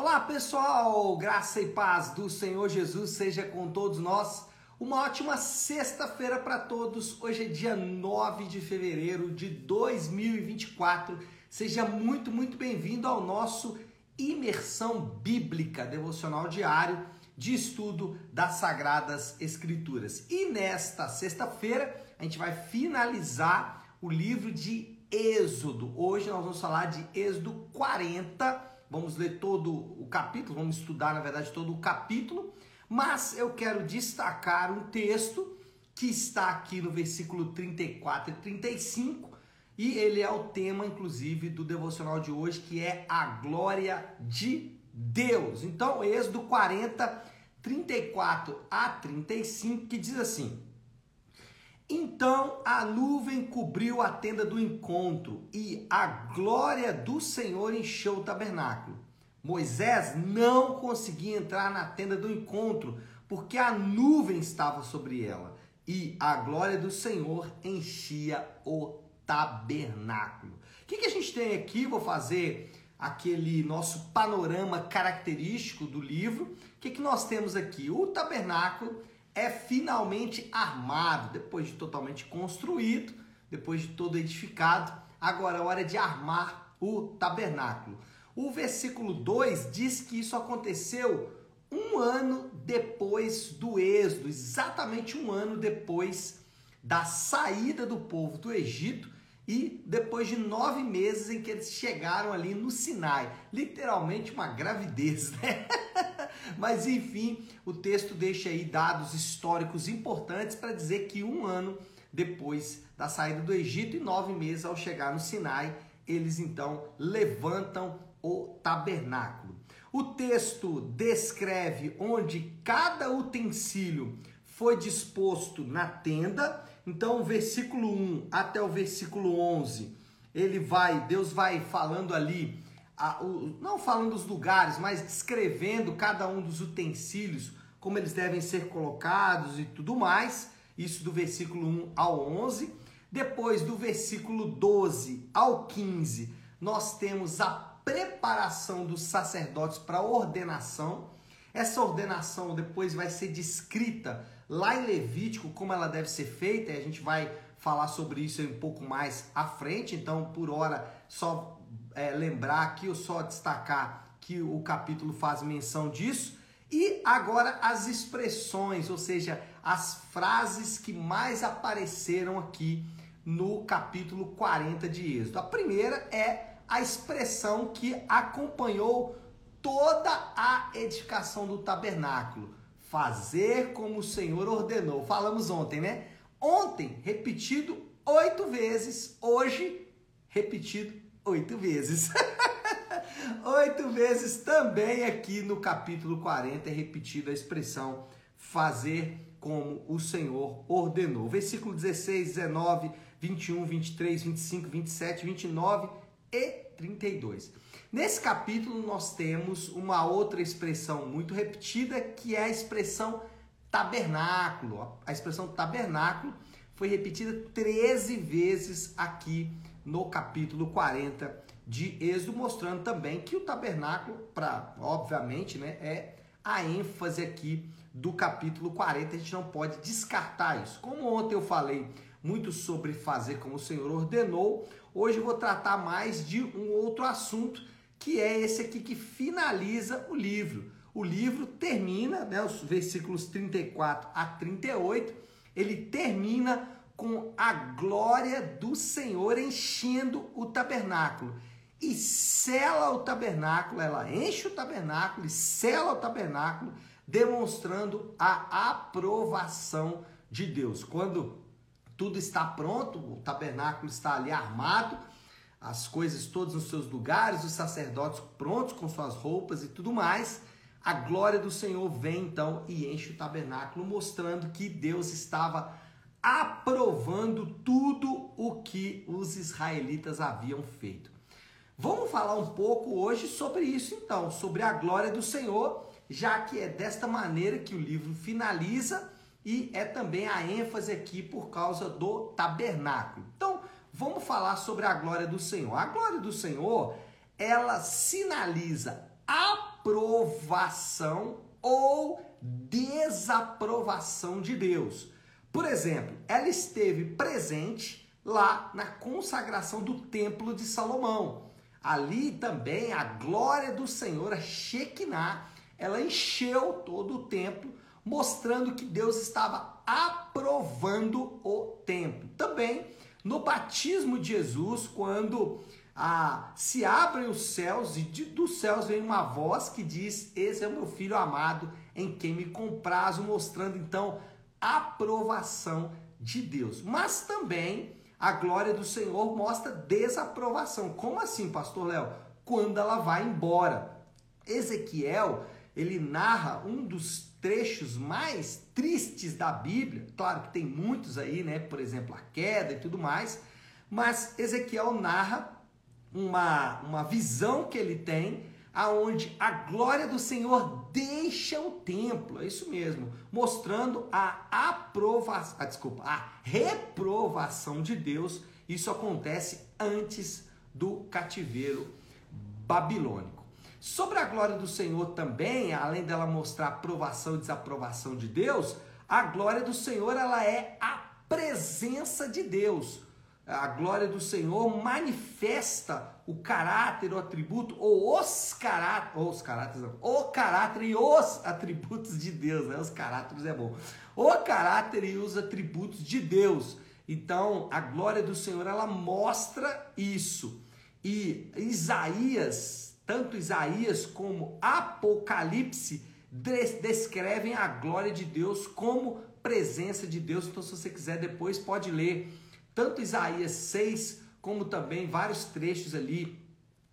Olá pessoal, graça e paz do Senhor Jesus seja com todos nós. Uma ótima sexta-feira para todos. Hoje é dia 9 de fevereiro de 2024. Seja muito, muito bem-vindo ao nosso Imersão Bíblica Devocional Diário de estudo das Sagradas Escrituras. E nesta sexta-feira a gente vai finalizar o livro de Êxodo. Hoje nós vamos falar de Êxodo 40 vamos ler todo o capítulo, vamos estudar, na verdade, todo o capítulo, mas eu quero destacar um texto que está aqui no versículo 34 e 35, e ele é o tema, inclusive, do devocional de hoje, que é a glória de Deus. Então, Êxodo 40, 34 a 35, que diz assim: então a nuvem cobriu a tenda do encontro e a glória do Senhor encheu o tabernáculo. Moisés não conseguia entrar na tenda do encontro porque a nuvem estava sobre ela e a glória do Senhor enchia o tabernáculo. O que, que a gente tem aqui? Vou fazer aquele nosso panorama característico do livro. O que, que nós temos aqui? O tabernáculo é finalmente armado, depois de totalmente construído, depois de todo edificado. Agora é hora de armar o tabernáculo. O versículo 2 diz que isso aconteceu um ano depois do êxodo, exatamente um ano depois da saída do povo do Egito e depois de nove meses em que eles chegaram ali no Sinai. Literalmente uma gravidez, né? Mas enfim, o texto deixa aí dados históricos importantes para dizer que um ano depois da saída do Egito e nove meses ao chegar no Sinai, eles então levantam o tabernáculo. O texto descreve onde cada utensílio foi disposto na tenda. Então, versículo 1 até o versículo 11, ele vai, Deus vai falando ali a, o, não falando dos lugares, mas descrevendo cada um dos utensílios, como eles devem ser colocados e tudo mais. Isso do versículo 1 ao 11. Depois, do versículo 12 ao 15, nós temos a preparação dos sacerdotes para a ordenação. Essa ordenação depois vai ser descrita lá em Levítico, como ela deve ser feita, e a gente vai falar sobre isso um pouco mais à frente. Então, por hora, só é, lembrar aqui, ou só destacar que o capítulo faz menção disso. E agora as expressões, ou seja, as frases que mais apareceram aqui no capítulo 40 de Êxodo. A primeira é a expressão que acompanhou toda a edificação do tabernáculo. Fazer como o Senhor ordenou. Falamos ontem, né? Ontem, repetido oito vezes. Hoje, repetido oito vezes. oito vezes também aqui no capítulo 40 é repetida a expressão fazer como o Senhor ordenou. Versículo 16, 19, 21, 23, 25, 27, 29 e 32. Nesse capítulo nós temos uma outra expressão muito repetida que é a expressão tabernáculo. A expressão tabernáculo foi repetida 13 vezes aqui no capítulo 40 de Êxodo, mostrando também que o tabernáculo, para obviamente, né, é a ênfase aqui do capítulo 40, a gente não pode descartar isso. Como ontem eu falei muito sobre fazer como o Senhor ordenou, hoje eu vou tratar mais de um outro assunto, que é esse aqui que finaliza o livro. O livro termina, né, os versículos 34 a 38, ele termina com a glória do Senhor enchendo o tabernáculo. E sela o tabernáculo, ela enche o tabernáculo e sela o tabernáculo, demonstrando a aprovação de Deus. Quando tudo está pronto, o tabernáculo está ali armado, as coisas todas nos seus lugares, os sacerdotes prontos com suas roupas e tudo mais, a glória do Senhor vem então e enche o tabernáculo, mostrando que Deus estava aprovando tudo o que os israelitas haviam feito. Vamos falar um pouco hoje sobre isso então, sobre a glória do Senhor, já que é desta maneira que o livro finaliza e é também a ênfase aqui por causa do tabernáculo. Então, vamos falar sobre a glória do Senhor. A glória do Senhor, ela sinaliza aprovação ou desaprovação de Deus. Por exemplo, ela esteve presente lá na consagração do Templo de Salomão. Ali também a glória do Senhor, a Shekinah, ela encheu todo o templo, mostrando que Deus estava aprovando o templo. Também no batismo de Jesus, quando ah, se abrem os céus e de, dos céus vem uma voz que diz: Esse é o meu filho amado, em quem me comprazo, mostrando então aprovação de Deus. Mas também a glória do Senhor mostra desaprovação. Como assim, pastor Léo? Quando ela vai embora. Ezequiel, ele narra um dos trechos mais tristes da Bíblia. Claro que tem muitos aí, né? Por exemplo, a queda e tudo mais. Mas Ezequiel narra uma, uma visão que ele tem, aonde a glória do Senhor deixa o templo, é isso mesmo, mostrando a aprovação, ah, desculpa, a reprovação de Deus. Isso acontece antes do cativeiro babilônico. Sobre a glória do Senhor também, além dela mostrar aprovação e desaprovação de Deus, a glória do Senhor ela é a presença de Deus a glória do Senhor manifesta o caráter, o atributo, ou os caráteres, ou os caráteres, não, o caráter e os atributos de Deus, né? Os caráteres é bom. O caráter e os atributos de Deus. Então, a glória do Senhor, ela mostra isso. E Isaías, tanto Isaías como Apocalipse, descrevem a glória de Deus como presença de Deus. Então, se você quiser depois, pode ler tanto Isaías 6, como também vários trechos ali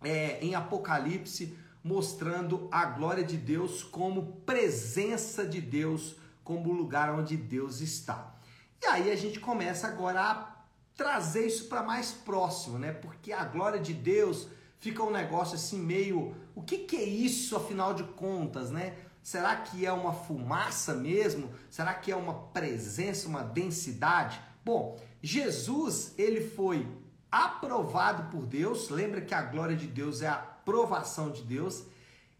é, em Apocalipse, mostrando a glória de Deus como presença de Deus, como lugar onde Deus está. E aí a gente começa agora a trazer isso para mais próximo, né? Porque a glória de Deus fica um negócio assim meio, o que, que é isso afinal de contas, né? Será que é uma fumaça mesmo? Será que é uma presença, uma densidade? Bom, Jesus, ele foi aprovado por Deus, lembra que a glória de Deus é a aprovação de Deus,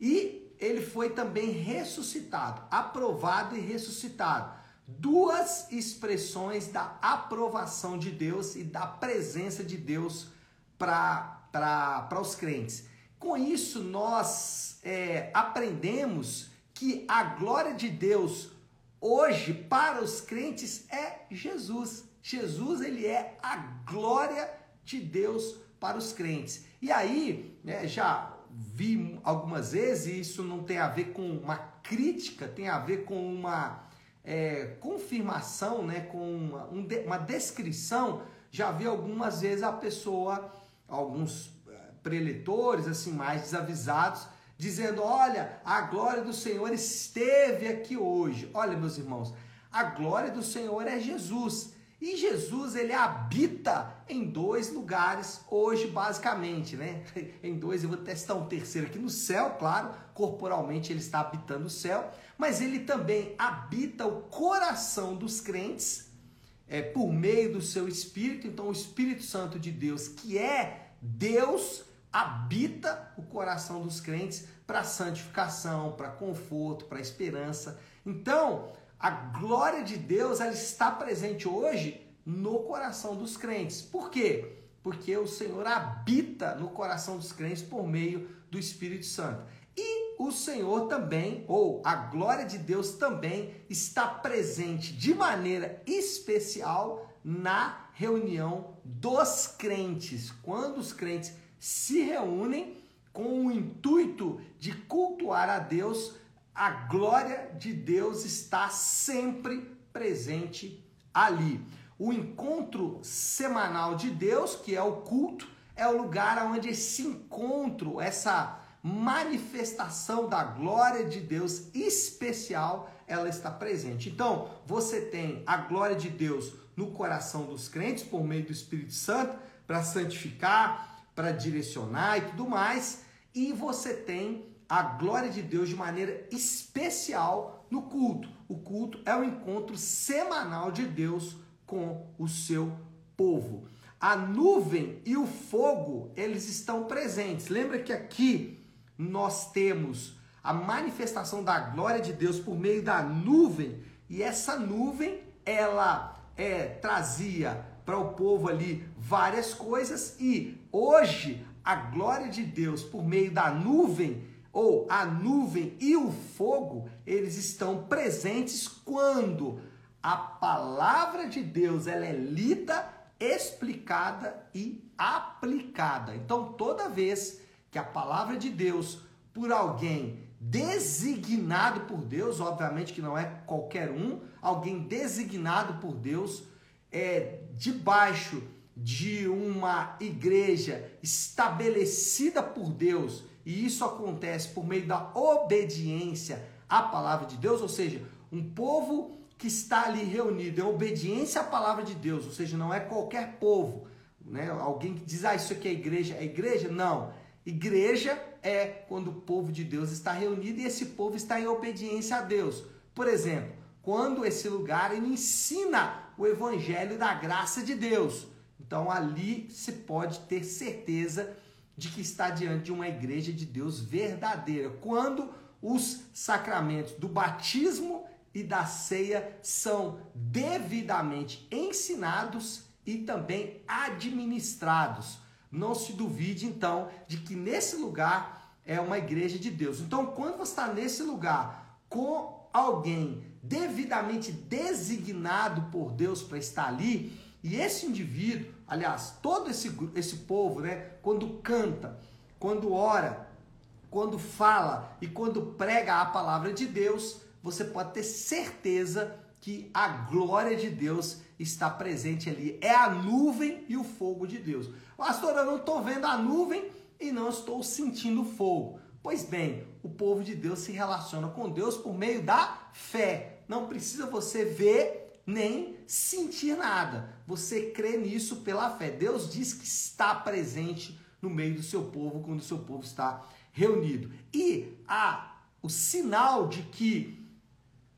e ele foi também ressuscitado, aprovado e ressuscitado. Duas expressões da aprovação de Deus e da presença de Deus para os crentes. Com isso, nós é, aprendemos que a glória de Deus hoje para os crentes é Jesus. Jesus ele é a glória de Deus para os crentes. E aí, né, já vi algumas vezes, e isso não tem a ver com uma crítica, tem a ver com uma é, confirmação, né, com uma, um, uma descrição. Já vi algumas vezes a pessoa, alguns é, preletores assim mais desavisados, dizendo: Olha, a glória do Senhor esteve aqui hoje. Olha, meus irmãos, a glória do Senhor é Jesus. E Jesus ele habita em dois lugares hoje, basicamente, né? Em dois, eu vou testar um terceiro aqui no céu, claro, corporalmente ele está habitando o céu, mas ele também habita o coração dos crentes é, por meio do seu Espírito. Então, o Espírito Santo de Deus, que é Deus, habita o coração dos crentes para santificação, para conforto, para esperança. Então, a glória de Deus ela está presente hoje no coração dos crentes. Por quê? Porque o Senhor habita no coração dos crentes por meio do Espírito Santo. E o Senhor também, ou a glória de Deus também, está presente de maneira especial na reunião dos crentes. Quando os crentes se reúnem com o intuito de cultuar a Deus, a glória de Deus está sempre presente ali. O encontro semanal de Deus, que é o culto, é o lugar onde esse encontro, essa manifestação da glória de Deus especial, ela está presente. Então, você tem a glória de Deus no coração dos crentes por meio do Espírito Santo para santificar, para direcionar e tudo mais, e você tem a glória de Deus de maneira especial no culto. O culto é o encontro semanal de Deus com o seu povo. A nuvem e o fogo, eles estão presentes. Lembra que aqui nós temos a manifestação da glória de Deus por meio da nuvem, e essa nuvem ela é, trazia para o povo ali várias coisas, e hoje a glória de Deus por meio da nuvem, ou a nuvem e o fogo, eles estão presentes quando a palavra de Deus ela é lida, explicada e aplicada. Então, toda vez que a palavra de Deus por alguém designado por Deus, obviamente que não é qualquer um, alguém designado por Deus, é debaixo de uma igreja estabelecida por Deus, e isso acontece por meio da obediência à palavra de Deus, ou seja, um povo que está ali reunido em obediência à palavra de Deus, ou seja, não é qualquer povo, né? Alguém que diz, ah, isso aqui é igreja, é igreja? Não. Igreja é quando o povo de Deus está reunido e esse povo está em obediência a Deus. Por exemplo, quando esse lugar ele ensina o evangelho da graça de Deus. Então ali se pode ter certeza de que está diante de uma igreja de Deus verdadeira. Quando os sacramentos do batismo e da ceia são devidamente ensinados e também administrados. Não se duvide então de que nesse lugar é uma igreja de Deus. Então, quando você está nesse lugar com alguém devidamente designado por Deus para estar ali, e esse indivíduo, aliás, todo esse, esse povo, né, quando canta, quando ora, quando fala e quando prega a palavra de Deus, você pode ter certeza que a glória de Deus está presente ali. É a nuvem e o fogo de Deus. Pastor, eu não estou vendo a nuvem e não estou sentindo fogo. Pois bem, o povo de Deus se relaciona com Deus por meio da fé. Não precisa você ver nem sentir nada. Você crê nisso pela fé. Deus diz que está presente no meio do seu povo quando o seu povo está reunido. E a o sinal de que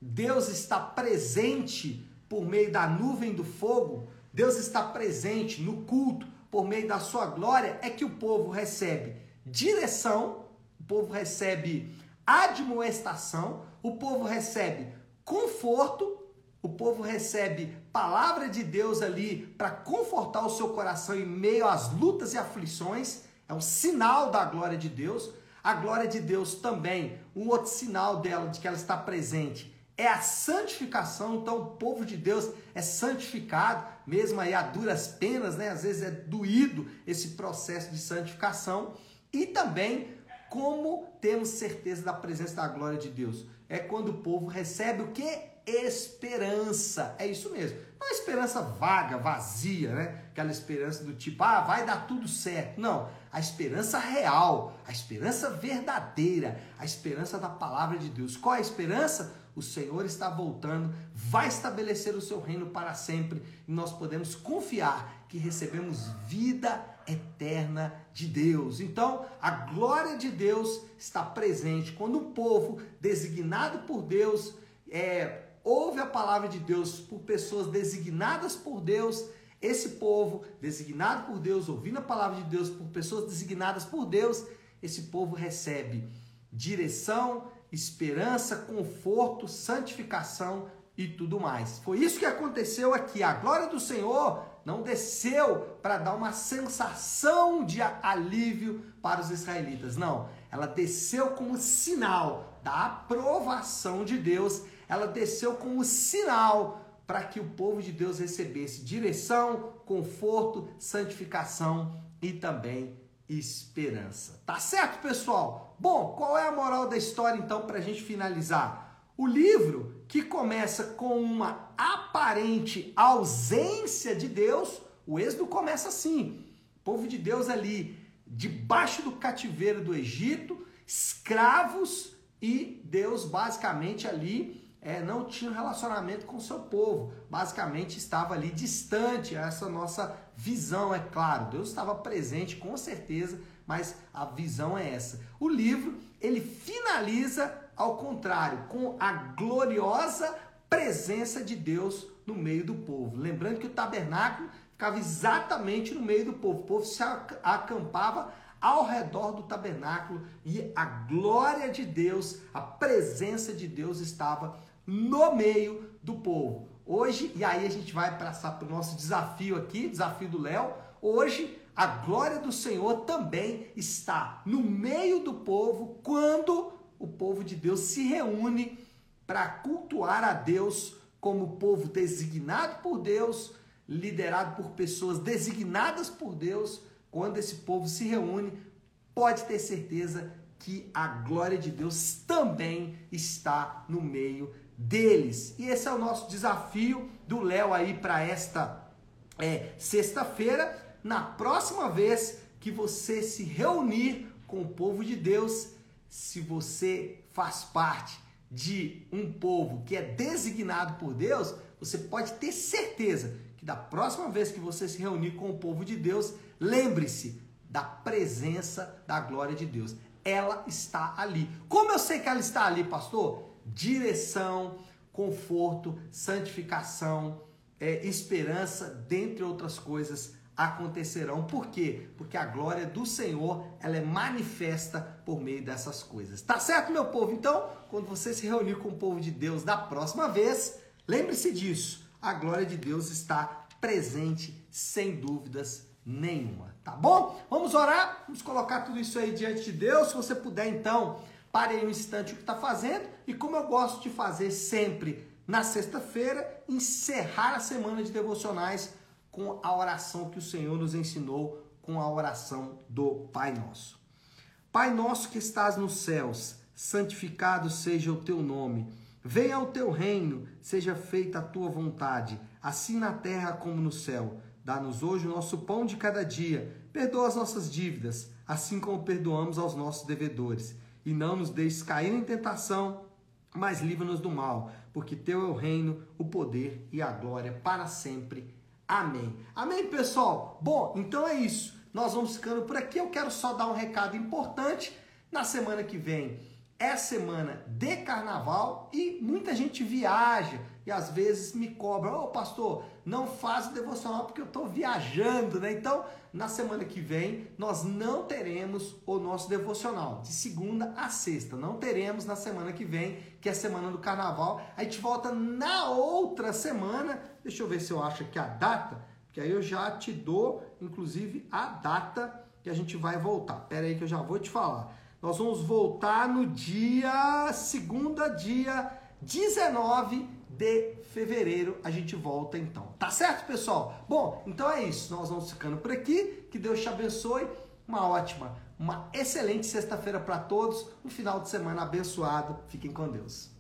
Deus está presente por meio da nuvem do fogo, Deus está presente no culto por meio da sua glória, é que o povo recebe direção, o povo recebe admoestação, o povo recebe conforto, o povo recebe palavra de Deus ali para confortar o seu coração em meio às lutas e aflições, é um sinal da glória de Deus. A glória de Deus também, um outro sinal dela de que ela está presente, é a santificação. Então, o povo de Deus é santificado, mesmo aí a duras penas, né? Às vezes é doído esse processo de santificação. E também, como temos certeza da presença da glória de Deus? É quando o povo recebe o que? Esperança. É isso mesmo. Não é esperança vaga, vazia, né? Aquela esperança do tipo, ah, vai dar tudo certo. Não. A esperança real, a esperança verdadeira, a esperança da palavra de Deus. Qual é a esperança? o Senhor está voltando, vai estabelecer o seu reino para sempre e nós podemos confiar que recebemos vida eterna de Deus. Então, a glória de Deus está presente quando o povo designado por Deus é, ouve a palavra de Deus por pessoas designadas por Deus. Esse povo designado por Deus, ouvindo a palavra de Deus por pessoas designadas por Deus, esse povo recebe direção, esperança, conforto, santificação e tudo mais. Foi isso que aconteceu aqui. A glória do Senhor não desceu para dar uma sensação de alívio para os israelitas. Não, ela desceu como sinal da aprovação de Deus. Ela desceu como sinal para que o povo de Deus recebesse direção, conforto, santificação e também esperança. Tá certo, pessoal? Bom, qual é a moral da história então para a gente finalizar? O livro que começa com uma aparente ausência de Deus, o Êxodo começa assim: o povo de Deus ali debaixo do cativeiro do Egito, escravos e Deus basicamente ali é, não tinha um relacionamento com o seu povo. Basicamente estava ali distante, essa nossa visão, é claro. Deus estava presente com certeza, mas a visão é essa. O livro, ele finaliza ao contrário, com a gloriosa presença de Deus no meio do povo. Lembrando que o tabernáculo ficava exatamente no meio do povo. O povo se acampava ao redor do tabernáculo e a glória de Deus, a presença de Deus estava no meio do povo. Hoje, e aí a gente vai passar para o nosso desafio aqui, desafio do Léo. Hoje, a glória do Senhor também está no meio do povo quando o povo de Deus se reúne para cultuar a Deus como povo designado por Deus, liderado por pessoas designadas por Deus. Quando esse povo se reúne, pode ter certeza que a glória de Deus também está no meio deles. E esse é o nosso desafio do Léo aí para esta é, sexta-feira. Na próxima vez que você se reunir com o povo de Deus, se você faz parte de um povo que é designado por Deus, você pode ter certeza que da próxima vez que você se reunir com o povo de Deus, lembre-se da presença da glória de Deus. Ela está ali. Como eu sei que ela está ali, pastor? direção, conforto, santificação, é, esperança, dentre outras coisas, acontecerão. Por quê? Porque a glória do Senhor ela é manifesta por meio dessas coisas. Tá certo, meu povo? Então, quando você se reunir com o povo de Deus da próxima vez, lembre-se disso. A glória de Deus está presente, sem dúvidas nenhuma. Tá bom? Vamos orar? Vamos colocar tudo isso aí diante de Deus. Se você puder, então, pare aí um instante o que está fazendo e como eu gosto de fazer sempre na sexta-feira, encerrar a semana de devocionais com a oração que o Senhor nos ensinou, com a oração do Pai Nosso. Pai nosso que estás nos céus, santificado seja o teu nome. Venha o teu reino, seja feita a tua vontade, assim na terra como no céu. Dá-nos hoje o nosso pão de cada dia. Perdoa as nossas dívidas, assim como perdoamos aos nossos devedores e não nos deixes cair em tentação, mas livra-nos do mal, porque teu é o reino, o poder e a glória para sempre. Amém. Amém, pessoal? Bom, então é isso. Nós vamos ficando por aqui. Eu quero só dar um recado importante. Na semana que vem é semana de carnaval e muita gente viaja e às vezes me cobra, ô oh, pastor, não faz o devocional porque eu estou viajando, né? Então, na semana que vem, nós não teremos o nosso devocional, de segunda a sexta. Não teremos na semana que vem, que é a semana do carnaval. A gente volta na outra semana. Deixa eu ver se eu acho aqui a data, que aí eu já te dou, inclusive, a data que a gente vai voltar. Pera aí que eu já vou te falar. Nós vamos voltar no dia segunda, dia 19 de fevereiro a gente volta então. Tá certo, pessoal? Bom, então é isso. Nós vamos ficando por aqui. Que Deus te abençoe. Uma ótima, uma excelente sexta-feira para todos. Um final de semana abençoado. Fiquem com Deus.